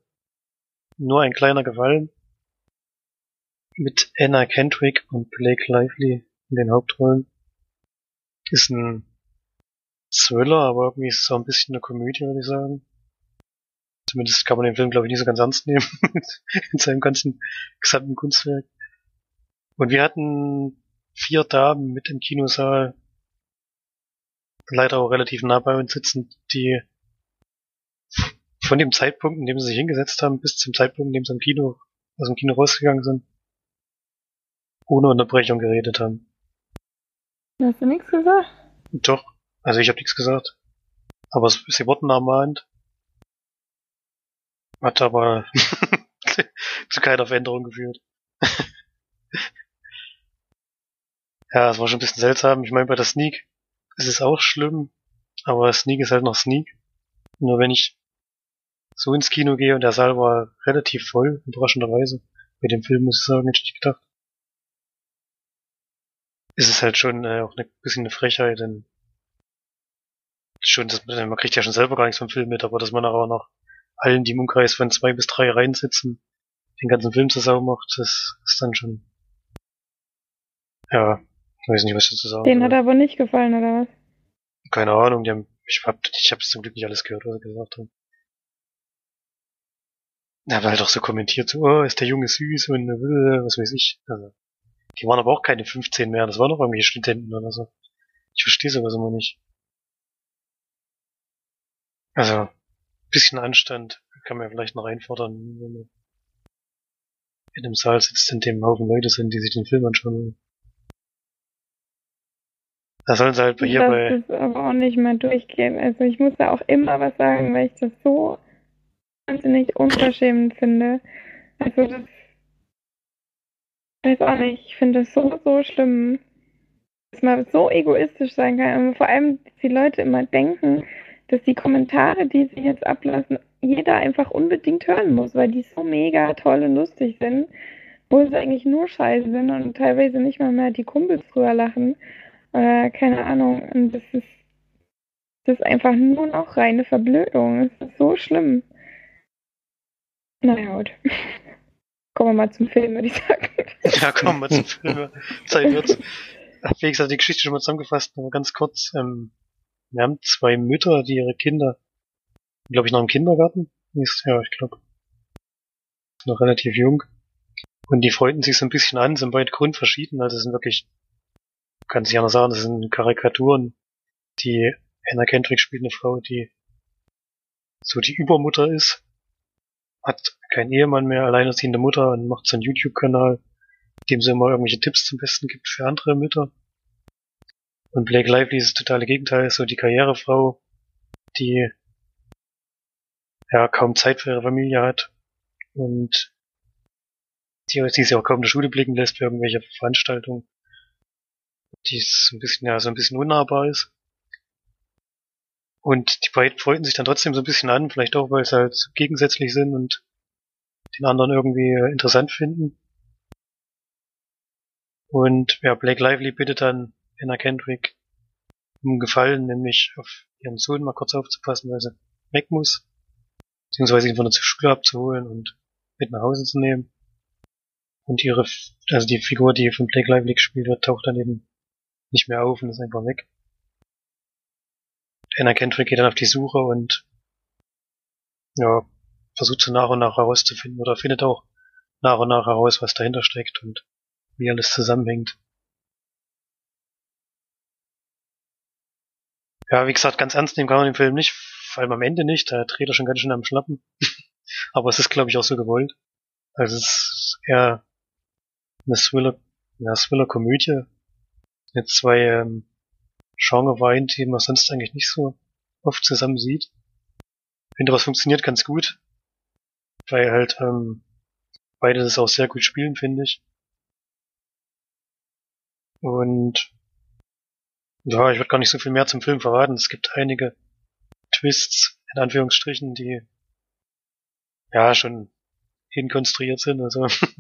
Nur ein kleiner Gefallen. Mit Anna Kendrick und Blake Lively in den Hauptrollen. Ist ein Thriller, aber irgendwie ist es so ein bisschen eine Komödie, würde ich sagen. Zumindest kann man den Film, glaube ich, nicht so ganz ernst nehmen. in seinem ganzen gesamten Kunstwerk. Und wir hatten vier Damen mit im Kinosaal. Leider auch relativ nah bei uns sitzen, die von dem Zeitpunkt, in dem sie sich hingesetzt haben, bis zum Zeitpunkt, in dem sie im Kino, aus dem Kino rausgegangen sind, ohne Unterbrechung geredet haben. Hast du nichts gesagt? Doch, also ich habe nichts gesagt. Aber sie wurden ermahnt. Hat aber zu keiner Veränderung geführt. ja, es war schon ein bisschen seltsam. Ich meine, bei der Sneak ist es auch schlimm, aber Sneak ist halt noch Sneak. Nur wenn ich so ins Kino gehe und der Saal war relativ voll, überraschenderweise. Bei dem Film muss ich sagen, hätte ich nicht gedacht. Ist es halt schon äh, auch ein bisschen eine Frechheit, denn schon, dass man, kriegt ja schon selber gar nichts vom Film mit, aber dass man auch noch allen, die im Umkreis von zwei bis drei Reihen sitzen, den ganzen Film zusammen macht, das ist dann schon, ja, ich weiß nicht, was ich dazu sagen Den hat aber nicht gefallen, oder was? Keine Ahnung, die haben, ich hab, ich hab's zum Glück nicht alles gehört, was er gesagt hat. Ja, weil halt auch so kommentiert, so, oh, ist der Junge süß und äh, was weiß ich. Also, die waren aber auch keine 15 mehr, das waren noch irgendwelche Studenten oder so. Ich verstehe sowas immer nicht. Also, bisschen Anstand kann man ja vielleicht noch einfordern, wenn man in einem Saal sitzt, in dem Haufen Leute sind, die sich den Film anschauen wollen. Da sollen sie halt hier das bei. Das aber auch nicht mehr durchgehen. Also ich muss da auch immer was sagen, weil ich das so wahnsinnig unverschämend finde. Also das weiß auch nicht, ich finde das so, so schlimm, dass man so egoistisch sein kann. Und vor allem, dass die Leute immer denken, dass die Kommentare, die sie jetzt ablassen, jeder einfach unbedingt hören muss, weil die so mega toll und lustig sind, wo sie eigentlich nur scheiße sind und teilweise nicht mal mehr die Kumpels drüber lachen. Oder keine Ahnung. Und das ist, das ist einfach nur noch reine Verblödung. Es ist so schlimm. Naja, gut. Kommen wir mal zum Film, würde ich sagen. Ja, kommen wir zum Film. Zeit wird's. Wie gesagt, die Geschichte schon mal zusammengefasst, aber ganz kurz. Ähm, wir haben zwei Mütter, die ihre Kinder, glaube ich, noch im Kindergarten. Ja, ich glaube, noch relativ jung. Und die freunden sich so ein bisschen an, sind beide grundverschieden. Also sind wirklich, kann sich anders sagen, das sind Karikaturen. Die Anna Kendrick spielt eine Frau, die so die Übermutter ist hat keinen Ehemann mehr, alleinerziehende Mutter und macht so einen YouTube-Kanal, dem sie immer irgendwelche Tipps zum Besten gibt für andere Mütter. Und Blake Lively ist das totale Gegenteil, ist so die Karrierefrau, die ja kaum Zeit für ihre Familie hat und die, die sich auch kaum in der Schule blicken lässt für irgendwelche Veranstaltungen. Die ist ein bisschen, ja, so ein bisschen unnahbar ist. Und die beiden freuten sich dann trotzdem so ein bisschen an, vielleicht auch, weil sie halt gegensätzlich sind und den anderen irgendwie interessant finden. Und ja, Blake Lively bittet dann Anna Kendrick um Gefallen, nämlich auf ihren Sohn mal kurz aufzupassen, weil sie weg muss, beziehungsweise ihn von der Schule abzuholen und mit nach Hause zu nehmen. Und ihre, also die Figur, die von Blake Lively gespielt wird, taucht dann eben nicht mehr auf und ist einfach weg. Anna Kendrick geht dann auf die Suche und ja, versucht so nach und nach herauszufinden oder findet auch nach und nach heraus, was dahinter steckt und wie alles zusammenhängt. Ja, wie gesagt, ganz ernst nehmen kann man den Film nicht, vor allem am Ende nicht, da dreht er schon ganz schön am Schnappen. Aber es ist, glaube ich, auch so gewollt. Also es ist eher eine Thriller, ja, Thriller-Komödie mit zwei ähm, Genreweinen, die man sonst eigentlich nicht so oft zusammen sieht. Ich finde, was funktioniert ganz gut, weil halt ähm, beide das auch sehr gut spielen, finde ich. Und ja, ich würde gar nicht so viel mehr zum Film verraten. Es gibt einige Twists, in Anführungsstrichen, die ja schon hinkonstruiert sind. Also das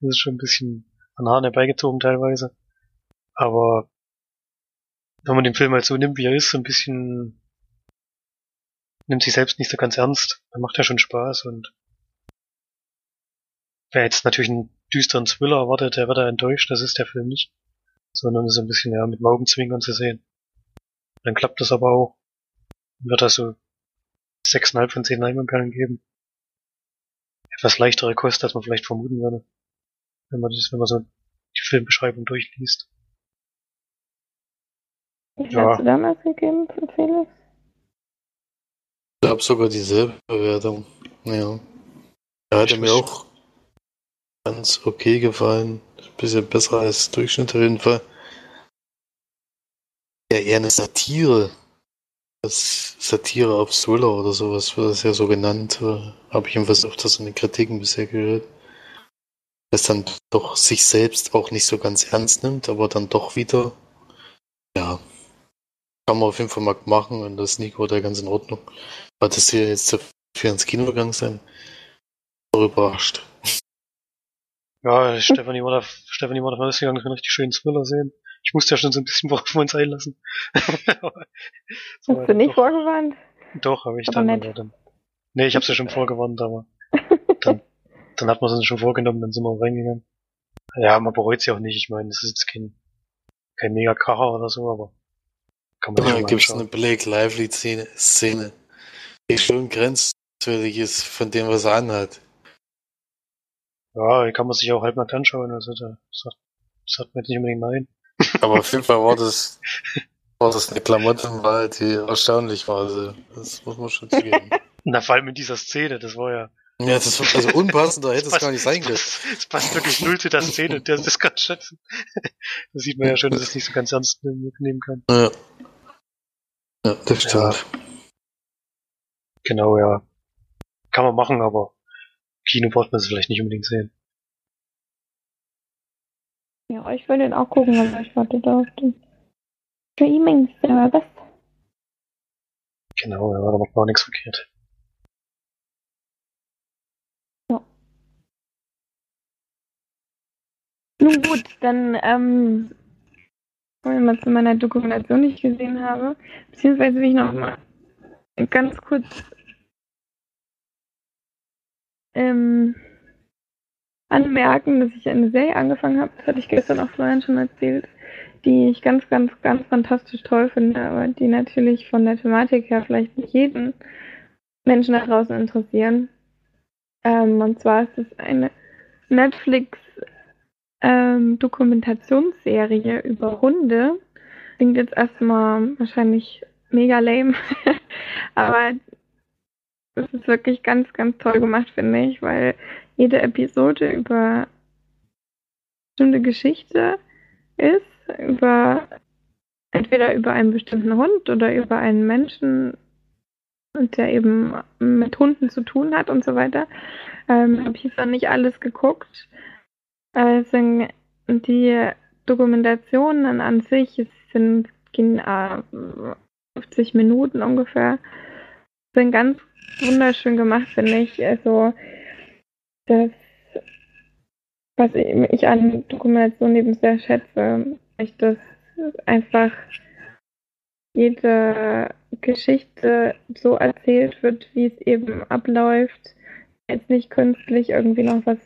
ist schon ein bisschen an Haaren herbeigezogen teilweise. Aber wenn man den Film halt so nimmt, wie er ist, so ein bisschen nimmt sich selbst nicht so ganz ernst, dann macht er schon Spaß und wer jetzt natürlich einen düsteren Thriller erwartet, der wird da enttäuscht, das ist der Film nicht. Sondern so ein bisschen ja mit Augenzwinkern zu sehen. Dann klappt das aber auch. Wird er so 6,5 von 10 Leinwandperlen geben. Etwas leichtere Kost, als man vielleicht vermuten würde. Wenn man das, wenn man so die Filmbeschreibung durchliest. Wie ja. hast du damals gegeben für Felix? Ich habe sogar dieselbe Bewertung. Ja. Er hatte mir auch ganz okay gefallen. Ein bisschen besser als Durchschnitt auf jeden Fall. Ja, eher eine Satire. Das Satire auf Thriller oder sowas wird das ja so genannt. Habe ich jedenfalls öfters in den Kritiken bisher gehört. Das dann doch sich selbst auch nicht so ganz ernst nimmt, aber dann doch wieder, ja, kann man auf jeden Fall mal machen und das Nico da ganz in Ordnung. War das hier jetzt dafür ins Kino gegangen sein? Überrascht. Ja, Stefanie war da, Stefanie war da rausgegangen, ich kann richtig schönen Thriller sehen. Ich musste ja schon so ein bisschen auf uns einlassen. so Hast du nicht doch, vorgewarnt? Doch, habe ich aber dann, aber dann. Nee, ich hab's ja schon vorgewarnt, aber dann, dann hat man es uns schon vorgenommen, dann sind wir reingegangen. Ja, man bereut sie auch nicht, ich meine, das ist jetzt kein, kein mega Kracher oder so, aber kann man ja, gibt es eine Blake Lively Szene, Szene, die schon grenzwertig ist von dem, was er anhat. Ja, die kann man sich auch halb nackt anschauen, also da sagt, sagt man jetzt nicht unbedingt nein. Aber auf jeden Fall war das, war das eine Klamottenwahl, die erstaunlich war, also das muss man schon zugeben. Na, vor allem in dieser Szene, das war ja. Ja, das war also unpassender hätte es gar nicht sein können. Es passt wirklich null zu der Szene, der das kann schätzen. Da sieht man ja schon, dass es nicht so ganz ernst nehmen kann. Ja. Ja, das stimmt. Ja. Genau, ja. Kann man machen, aber Kino braucht man es vielleicht nicht unbedingt sehen. Ja, ich will den auch gucken, aber ich warte da auf den Streaming-Service. Genau, ja, da macht man auch nichts verkehrt. Ja. Nun gut, dann ähm, mal zu meiner Dokumentation, ich gesehen habe. Beziehungsweise will ich noch mal ganz kurz ähm, anmerken, dass ich eine Serie angefangen habe, das hatte ich gestern auch Florian schon erzählt, die ich ganz, ganz, ganz fantastisch toll finde, aber die natürlich von der Thematik her vielleicht nicht jeden Menschen da draußen interessieren. Ähm, und zwar ist es eine Netflix ähm, Dokumentationsserie über Hunde. Klingt jetzt erstmal wahrscheinlich mega lame, aber es ist wirklich ganz, ganz toll gemacht, finde ich, weil jede Episode über bestimmte Geschichte ist, über entweder über einen bestimmten Hund oder über einen Menschen, der eben mit Hunden zu tun hat und so weiter. Ähm, Habe ich noch nicht alles geguckt. Also die Dokumentationen an sich sind gehen, äh, 50 Minuten ungefähr. Sind ganz wunderschön gemacht, finde ich. Also das, was ich an Dokumentation eben sehr schätze, ich das einfach jede Geschichte so erzählt wird, wie es eben abläuft. Jetzt nicht künstlich irgendwie noch was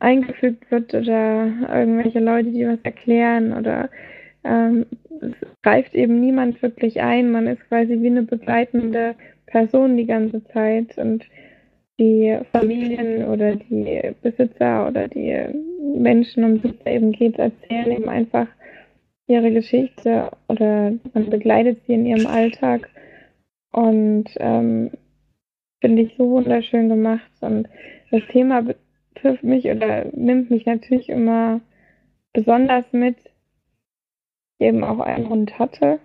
eingefügt wird oder irgendwelche Leute, die was erklären oder ähm, es greift eben niemand wirklich ein. Man ist quasi wie eine begleitende Person die ganze Zeit und die Familien oder die Besitzer oder die Menschen, um die es eben geht, erzählen eben einfach ihre Geschichte oder man begleitet sie in ihrem Alltag und ähm, finde ich so wunderschön gemacht und das Thema betrifft mich oder nimmt mich natürlich immer besonders mit, eben auch einen Hund hatte,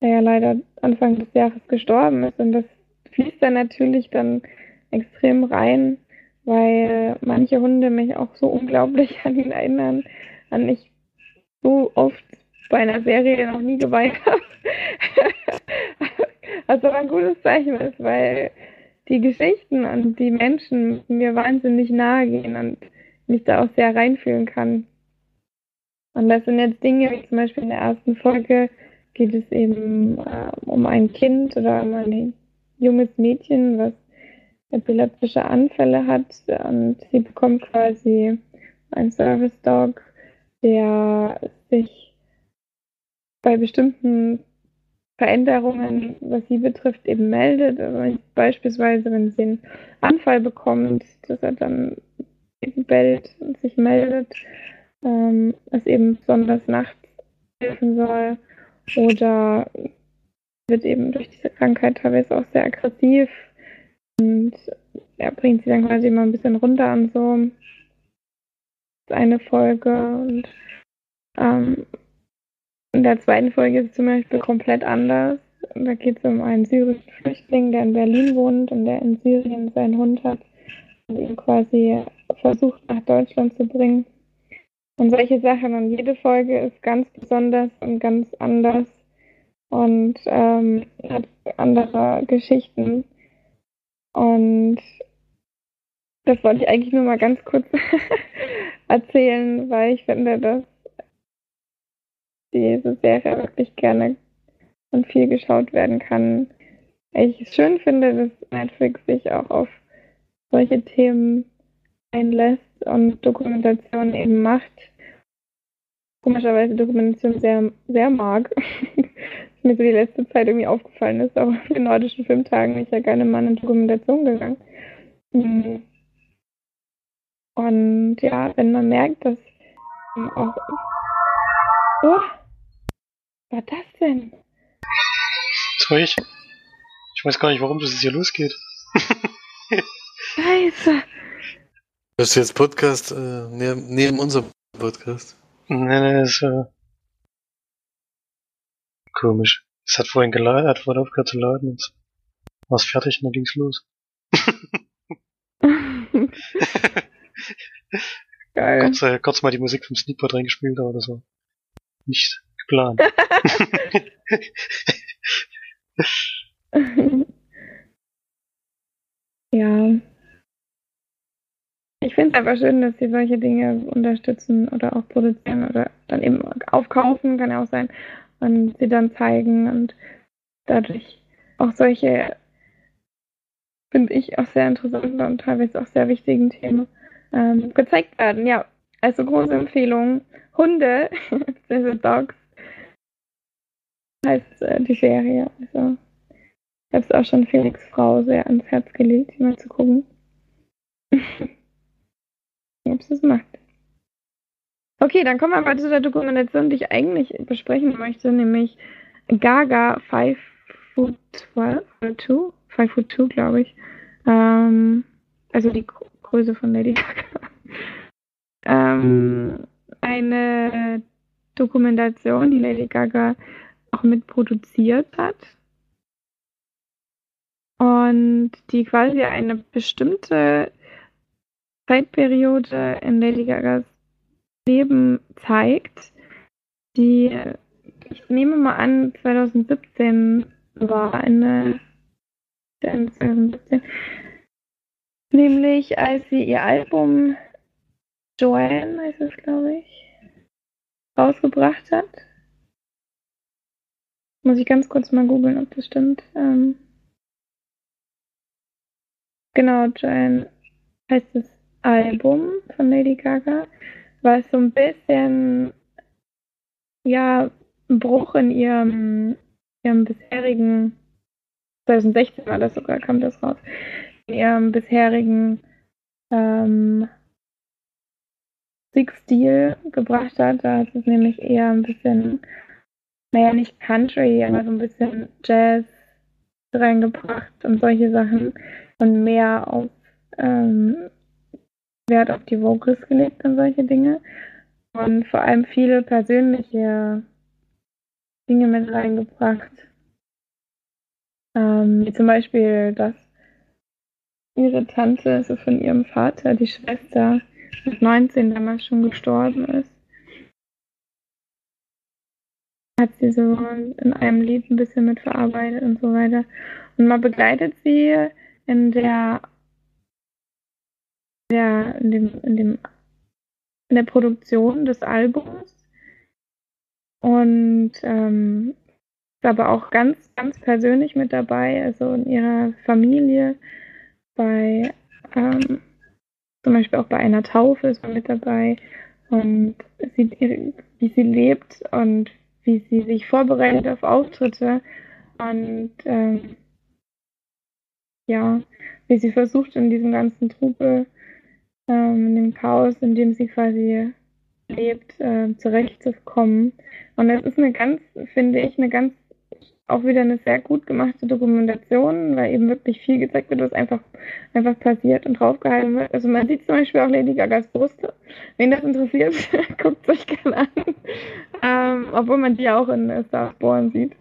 der ja leider Anfang des Jahres gestorben ist und das fließt dann natürlich dann extrem rein, weil manche Hunde mich auch so unglaublich an ihn erinnern, an ich so oft bei einer Serie noch nie geweint habe. Was aber ein gutes Zeichen ist, weil die Geschichten und die Menschen mir wahnsinnig nahe gehen und mich da auch sehr reinfühlen kann. Und das sind jetzt Dinge, wie zum Beispiel in der ersten Folge geht es eben äh, um ein Kind oder um ein junges Mädchen, was epileptische Anfälle hat und sie bekommt quasi einen Service Dog, der sich bei bestimmten Veränderungen, was sie betrifft, eben meldet. Also beispielsweise, wenn sie einen Anfall bekommt, dass er dann eben bellt und sich meldet, ähm, was eben besonders nachts helfen soll. Oder wird eben durch diese Krankheit teilweise auch sehr aggressiv und er bringt sie dann quasi immer ein bisschen runter und so. Eine Folge und ähm, in der zweiten Folge ist es zum Beispiel komplett anders. Da geht es um einen syrischen Flüchtling, der in Berlin wohnt und der in Syrien seinen Hund hat und ihn quasi versucht nach Deutschland zu bringen. Und solche Sachen. Und jede Folge ist ganz besonders und ganz anders und ähm, hat andere Geschichten. Und das wollte ich eigentlich nur mal ganz kurz erzählen, weil ich finde, dass diese Serie wirklich gerne und viel geschaut werden kann. Ich schön finde, dass Netflix sich auch auf solche Themen einlässt und Dokumentation eben macht. Komischerweise Dokumentation sehr, sehr mag. Was mir so die letzte Zeit irgendwie aufgefallen ist, auch in den nordischen Filmtagen bin ich ja gerne mal in Dokumentation gegangen. Mhm. Und ja, wenn man merkt, dass auch. Oh, war das denn? War ich. Ich weiß gar nicht, warum das jetzt hier losgeht. Scheiße. Das ist jetzt Podcast äh, neben, neben unserem Podcast. Nee, nee, das ist äh, komisch. Es hat vorhin geladen, hat vorhin aufgehört zu laden und war es fertig und dann ging's los. Geil. kurz, äh, kurz mal die Musik vom Sneakpot reingespielt, aber das war nicht geplant. ja. Ich finde es einfach schön, dass sie solche Dinge unterstützen oder auch produzieren oder dann eben aufkaufen, kann ja auch sein, und sie dann zeigen und dadurch auch solche, finde ich, auch sehr interessanten und teilweise auch sehr wichtigen Themen ähm, gezeigt werden. Ja, also große Empfehlung. Hunde, also Dogs, heißt äh, die Serie. Also, ich habe es auch schon Felix Frau sehr ans Herz gelegt, die mal zu gucken. Ob es das macht. Okay, dann kommen wir aber zu der Dokumentation, die ich eigentlich besprechen möchte, nämlich Gaga 5 Foot 12 oder 2, 5 Foot 2, glaube ich. Ähm, also die Größe von Lady Gaga. ähm, eine Dokumentation, die Lady Gaga auch mitproduziert hat. Und die quasi eine bestimmte Zeitperiode in Lady Gagas Leben zeigt, die, ich nehme mal an, 2017 war eine, 2017, nämlich als sie ihr Album Joanne, heißt es glaube ich, rausgebracht hat. Muss ich ganz kurz mal googeln, ob das stimmt. Ähm, genau, Joanne heißt das Album von Lady Gaga, was so ein bisschen, ja, ein Bruch in ihrem, ihrem bisherigen, 2016 war das sogar, kam das raus, in ihrem bisherigen ähm, Musikstil gebracht hat. Da ist es nämlich eher ein bisschen, naja, nicht Country, aber so ein bisschen Jazz reingebracht und solche Sachen und mehr auf ähm, Wert auf die Vocals gelegt und solche Dinge und vor allem viele persönliche Dinge mit reingebracht. Ähm, wie zum Beispiel, dass ihre Tante, also von ihrem Vater, die Schwester, mit 19 damals schon gestorben ist. Hat sie so in einem Lied ein bisschen mitverarbeitet und so weiter. Und man begleitet sie in der, der in dem, in dem in der Produktion des Albums und ähm, ist aber auch ganz, ganz persönlich mit dabei, also in ihrer Familie, bei ähm, zum Beispiel auch bei einer Taufe ist man mit dabei und sieht, wie sie lebt und wie sie sich vorbereitet auf Auftritte und ähm, ja, wie sie versucht in diesem ganzen Trubel, ähm, in dem Chaos, in dem sie quasi lebt, äh, zurechtzukommen. Und das ist eine ganz, finde ich, eine ganz auch wieder eine sehr gut gemachte Dokumentation, weil eben wirklich viel gezeigt wird, was einfach, einfach passiert und draufgehalten wird. Also man sieht zum Beispiel auch Lady Gagas Brüste. Wen das interessiert, guckt es euch gerne an. Ähm, obwohl man die auch in Star Born sieht.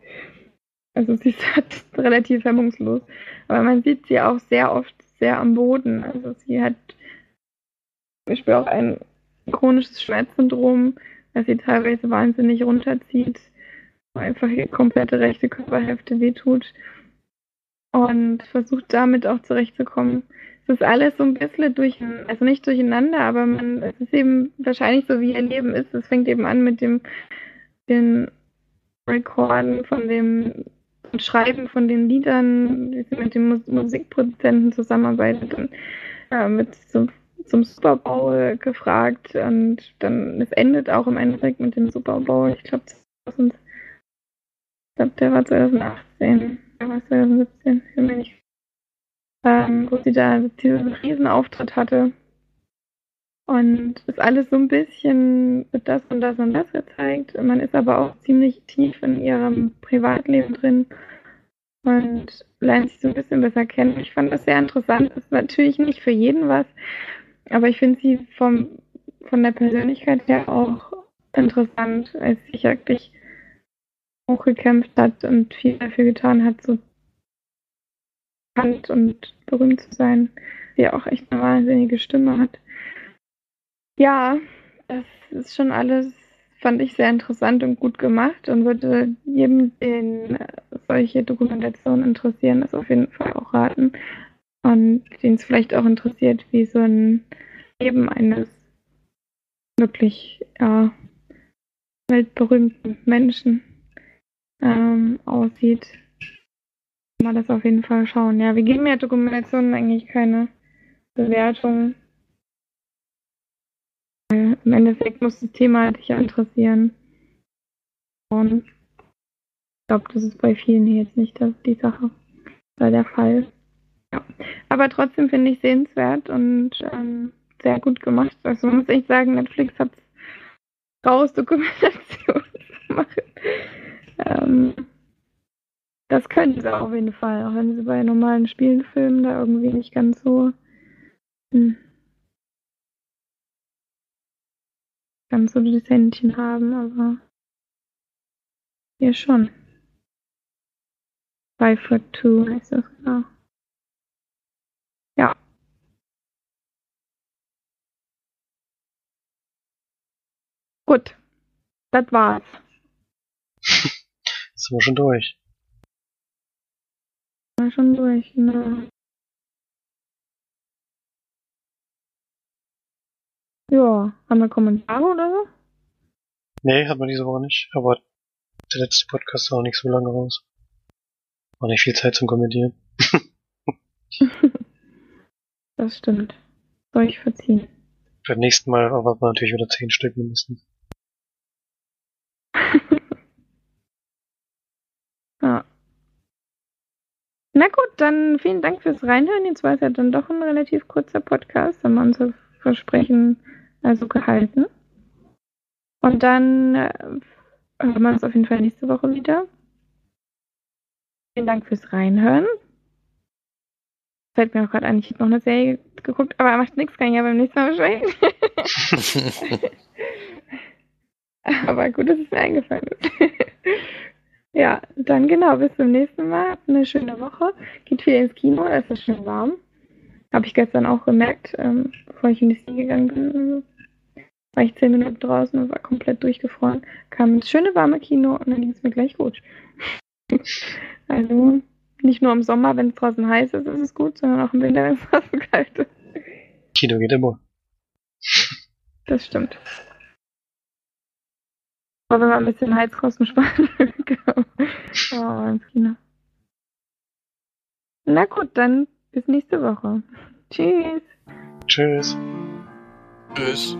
Also sie ist halt relativ hemmungslos. Aber man sieht sie auch sehr oft sehr am Boden. Also sie hat zum Beispiel auch ein chronisches Schmerzsyndrom, das sie teilweise wahnsinnig runterzieht einfach die komplette rechte Körperhälfte wehtut und versucht damit auch zurechtzukommen. Es ist alles so ein bisschen durch, also nicht durcheinander, aber man, es ist eben wahrscheinlich so, wie ihr Leben ist. Es fängt eben an mit dem, den Rekorden von dem Schreiben von den Liedern, wie sie mit dem Mus Musikproduzenten zusammenarbeitet und äh, mit zum, zum Super Bowl gefragt und dann, es endet auch im Endeffekt mit dem Super Bowl, ich glaube 2000 ich glaube, der war 2018. Der war 2017. Ich bin nicht. Ähm, wo sie da diesen Riesenauftritt hatte. Und ist alles so ein bisschen das und das und das gezeigt. Man ist aber auch ziemlich tief in ihrem Privatleben drin und lernt sich so ein bisschen besser kennen. Ich fand das sehr interessant. Ist natürlich nicht für jeden was, aber ich finde sie vom, von der Persönlichkeit her auch interessant, als sich wirklich hochgekämpft hat und viel dafür getan hat, so bekannt und berühmt zu sein, die auch echt eine wahnsinnige Stimme hat. Ja, das ist schon alles, fand ich sehr interessant und gut gemacht und würde jedem, den solche Dokumentationen interessieren, das auf jeden Fall auch raten. Und den es vielleicht auch interessiert, wie so ein Leben eines wirklich ja, weltberühmten Menschen ähm, aussieht, man das auf jeden Fall schauen. Ja, wir geben ja Dokumentationen eigentlich keine Bewertung. Weil Im Endeffekt muss das Thema dich ja interessieren. Und ich glaube, das ist bei vielen hier jetzt nicht das, die Sache oder der Fall. Ja. Aber trotzdem finde ich sehenswert und ähm, sehr gut gemacht. Also muss echt sagen, Netflix hat raus Dokumentation gemacht. Ähm, das können sie auf jeden Fall, auch wenn sie bei normalen Spielfilmen da irgendwie nicht ganz so hm, ganz so das Händchen haben, aber hier schon. Five Foot Two heißt das genau. Ja. Gut. Das war's. Sind wir schon durch. War schon durch, ne? Ja, haben wir Kommentare oder so? Nee, hat man diese Woche nicht, aber der letzte Podcast ist auch nicht so lange raus. War nicht viel Zeit zum Kommentieren. das stimmt. Soll ich verziehen. Beim nächsten Mal erwarten wir natürlich wieder zehn Stück mindestens. Ja. Na gut, dann vielen Dank fürs Reinhören. Jetzt war es ja dann doch ein relativ kurzer Podcast. Haben wir unser Versprechen also gehalten. Und dann äh, hören wir uns auf jeden Fall nächste Woche wieder. Vielen Dank fürs Reinhören. Fällt mir auch gerade ein, ich habe noch eine Serie geguckt, aber macht nichts, kann ich ja beim nächsten Mal besprechen. aber gut, dass es mir eingefallen ist. ja, dann genau, bis zum nächsten Mal. Habt eine schöne Woche. Geht viel ins Kino, es ist schön warm. Habe ich gestern auch gemerkt, ähm, bevor ich in die Cine gegangen bin. War ich zehn Minuten draußen und war komplett durchgefroren. Kam ins schöne warme Kino und dann ging es mir gleich gut. also nicht nur im Sommer, wenn es draußen heiß ist, ist es gut, sondern auch im Winter, wenn es draußen kalt ist. Kino geht immer. Das stimmt. Aber wenn man ein bisschen Heizkosten sparen will, genau. Oh, ins Kino. Na gut, dann bis nächste Woche. Tschüss. Tschüss. Tschüss.